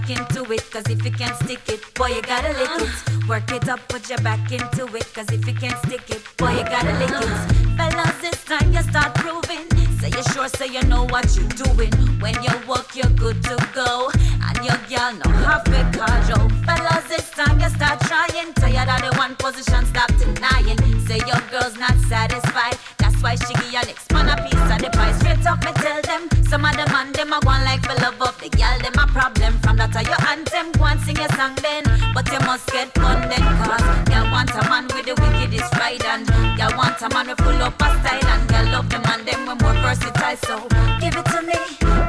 Back into it. Cause if you can't stick it, boy, you gotta lick it. Work it up, put your back into it. Cause if you can't stick it, boy, you gotta lick it. Fellas, it's time you start proving. Say you sure, say you know what you're doing. When you walk, you're good to go. And your girl know half a casual. Fellas, it's time you start trying. Tired of the one position, stop denying. Say your girl's not satisfied. That's why she give your next man a piece of the pie. Straight up, me tell them. Some of the man, them a one like for love up. The girl, them a problem. From that to your anthem, go and sing a song then. But you must get fun then. Cause you want a man with the wickedest ride. And you want a man with full up a style. And you love the man, them we more versatile. So give it to me,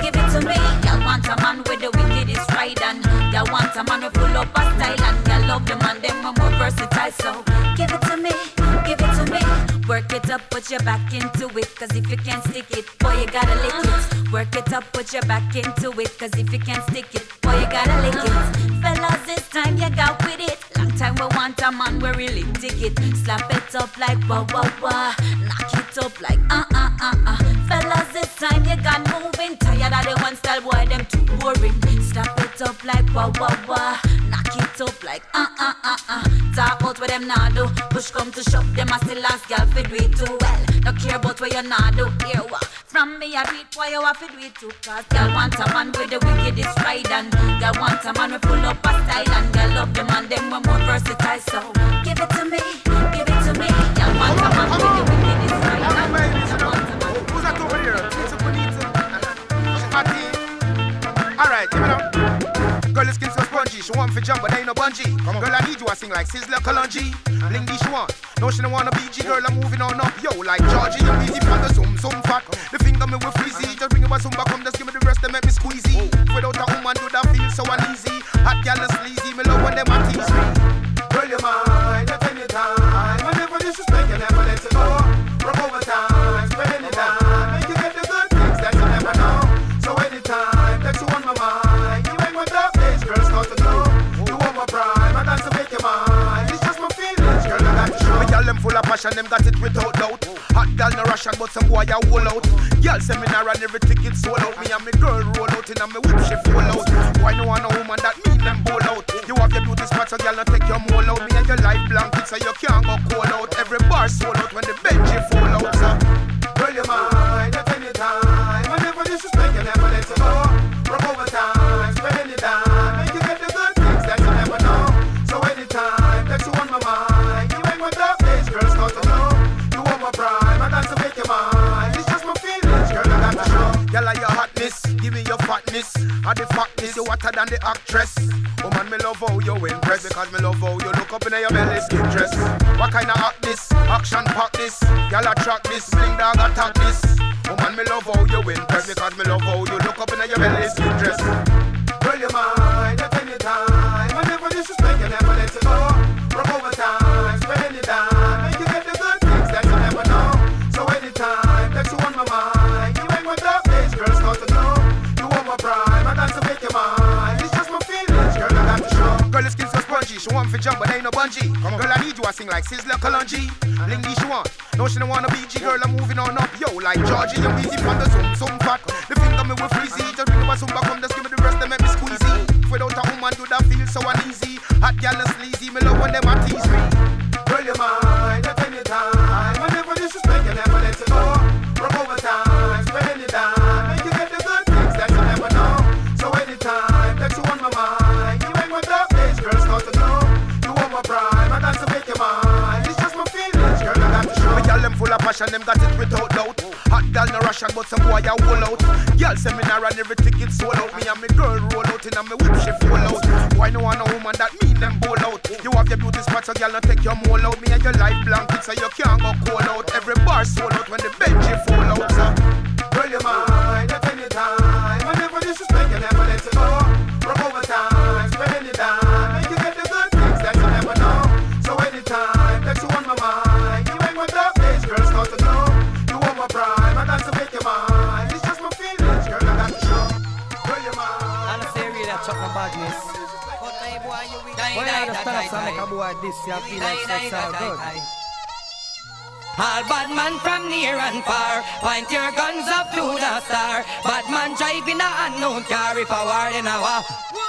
give it to me. You want a man with the wickedest ride. And you want a man with full up a style. And you love the man, them we more versatile. So up, put your back into it. Cause if you can't stick it, boy, you gotta lick it. Work it up, put your back into it. Cause if you can't stick it, boy, you gotta lick it. Fellas, this time you got with it. Long time we want a man, we really dig it. Slap it up like wah wah wah. Knock it up like uh uh uh uh. Fellas, this time you got moving. Tired of the one style, boy, them too boring. Slap it up like wah wah wah. Knock it up like uh uh uh uh. What them nah do. Push come to shove, them a still ask y'all fi do it too well. No care about what you nah do. Hear what? From me I read why you have to do it too. Cause y'all want a man with the wickedest ride and y'all want a man with full up a style and y'all love them and them we more versatile. So give it to me, give it to me. Y'all want a man with the wickedest ride and. Who's that over here? It's a bonita. Patty. Alright, give it up. Girl, your skin so spongy. She want for jump, but ain't no bungee. Girl, I need you. I sing like Sizzla Kalonji. Blingy she want. No, she don't wanna BG. Girl, I'm moving on up. Yo, like Georgie, I'm easy from the zoom, zoom fat. The finger me with freezy. Uh-huh. Just bring it back, zumba, come, just give me the rest, they make me squeezy. Without a woman, do that feel so uneasy. Hot gal is sleazy. Me love when them a tease me. Girl, you mine at any time. I never disrespect you, never let it go. Full them got it without doubt. Hot girl, no Russian, but some boy, I hold out. Girl, seminar and every ticket sold out. Me and me girl roll out, and me whip she fall out. Why no want a woman that mean them bowl out? You have your beauty spot, so girl, no take your mole out. Me and your life blanket, so you can't go cold out. Every bar sold out when the Benji than the actress. Oh man, me love how you impress because me love how you look up in your belly skin dress. What kind of act this? Action pack this. Girl, attract this. Bling dog attack this. Oh man, me love how you impress because me love how you look up in your belly skin dress. Jump, but ain't no bungee. Come on. Girl, I need you, I sing like Sizzla Kalonji. Blingy she want. No, she don't wanna BG, girl, I'm moving on up. Yo, like Georgie, I'm easy from the zoom, zoom fat. The finger me with freezy, just bring my zumba, come, just give me the rest, they make me squeezy. Without a woman, do that feel so uneasy. Hot gal is sleazy, me love when them a tease me. Full them got it without doubt. Hot girl, no Russian, but some boy, I hold out. Girl, seminar and every ticket sold out. Me and me girl roll out in and me whip she fall out. Why no want a woman that mean them bowl out? You have your beauty spot, so girl, no take your mole out. Me and your life blanket, so you can't go cold out. Every bar sold out when the Benji fall Make a boy this, feel like sex good. All bad man from near and far, point your guns up to the star. Bad man driving a unknown car, if a war in a war.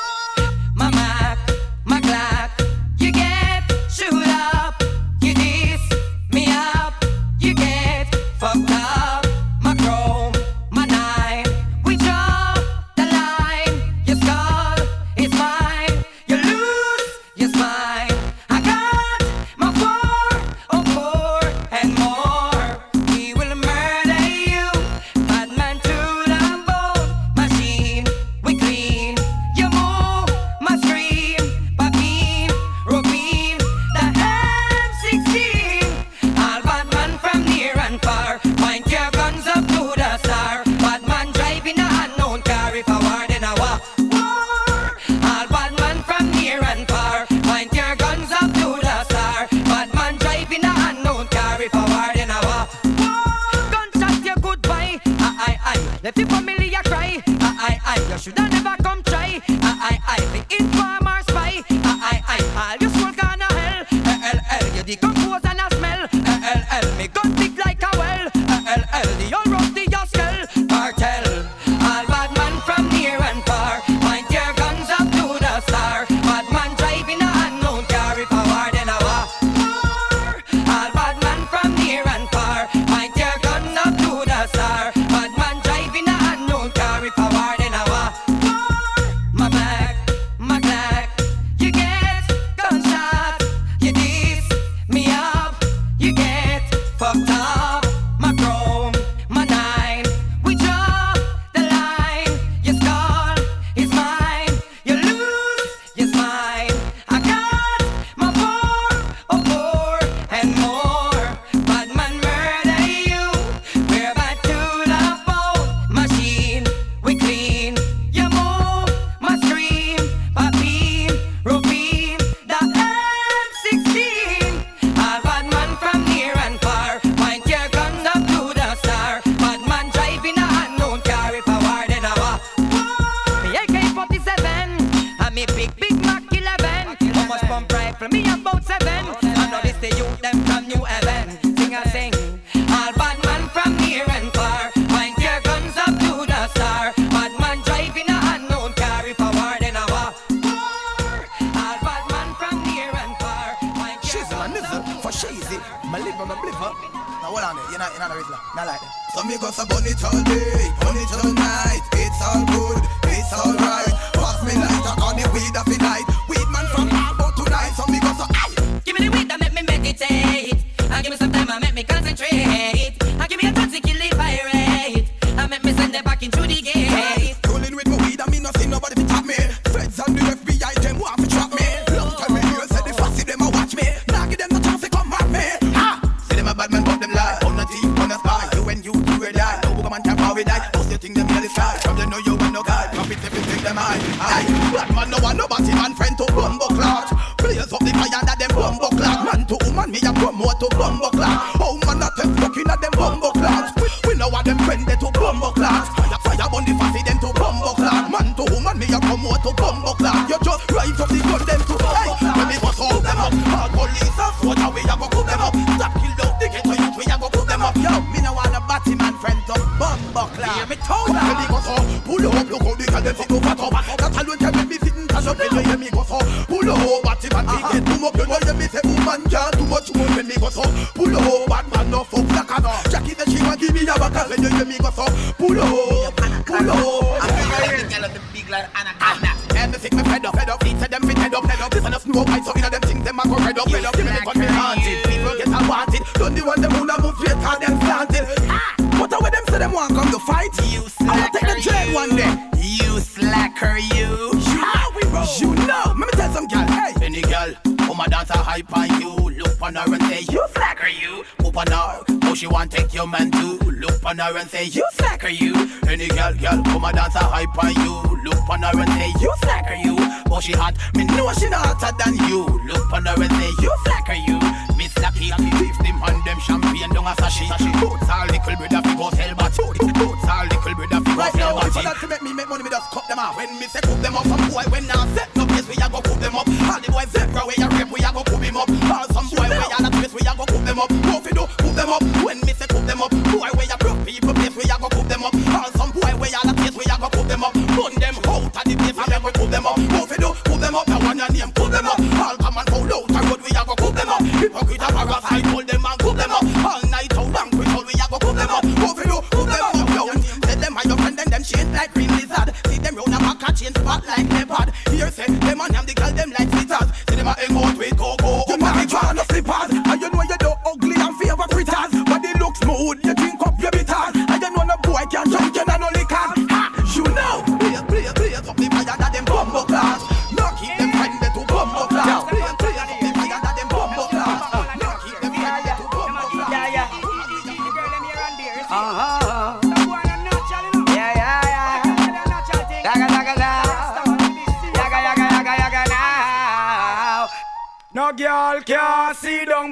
You know, let me tell some gal, hey. Any gal, come my dance a hype on you. Look on her and say, you slacker you. Poop on her, oh she want take your man too. Look on her and say, you slacker you. Any gal, gal, come my dance a hype on you. Look on her and say, you slacker you. Oh she hot, me know she not hotter than you. Look on her and say, you slacker you. Miss Lucky, leave them on them champagne down a sashi. Boots all little brother fi go sell batty. Boots all little brother fi go sell batty. Right now, for that to make me make money, me just cut when me say cook them up, some boy when now set no place, we a go cook them up. All the boys zebra we a rape, we a go cook him up. All some boy we a not place, we a go cook them up. Go fi do, cook them up.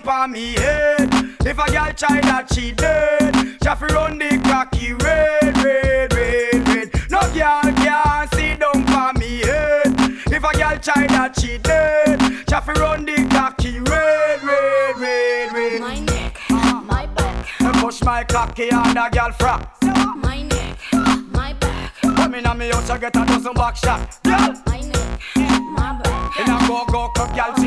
Down for me head. If a girl try that, she dead. She fi run the cocky red, red, red, red. No girl can see down for me head. If a girl try that, she dead. She fi run the cocky red, red, red, red. My neck, my back, Me push my cocky on the girl frack. my neck, my back, Come in on me house, I get a dozen back shot. Girl, my neck, my back, in a go go cup, girl,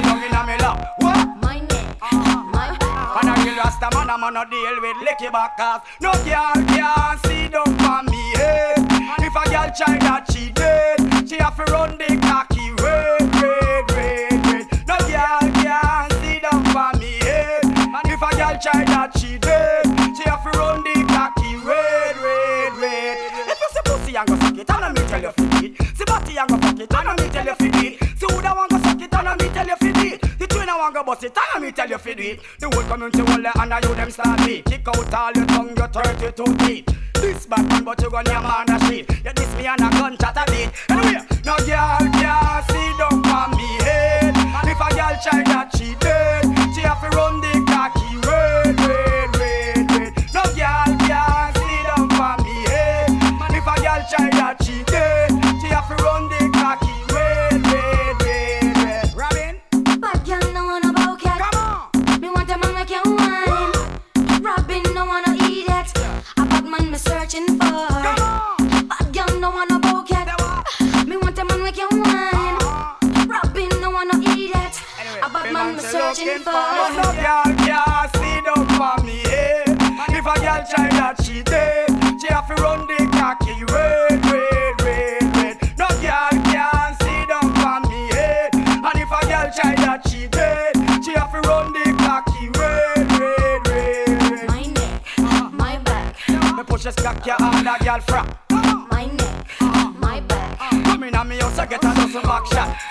a man, I'm on a deal with licky back No girl can see down for me head If a girl try that, she dead. She have to run the cocky red, red, red, red No girl can see down for me head If a girl try bust it, and me tell you fit it. The whole community will let and you them start me. Kick out all your tongue, your 32 teeth. This bad man, but you gon' your man a shit You diss me and a gun chat a beat. Anyway, no girl can see down on me head If a girl try that, she dead. She have to run the cocky red, red, red, red No girl can see down on me head If a girl try that, she dead A try that, she dead She have to run the cocky. Red, red, red, red. No girl can see down for me head. And if a girl that, she dead She have to run the cocky. Red, red, red, red. My neck, my back, Me push a cocky on the girl frack my neck, my back, Come in on me house, I get a dozen back shot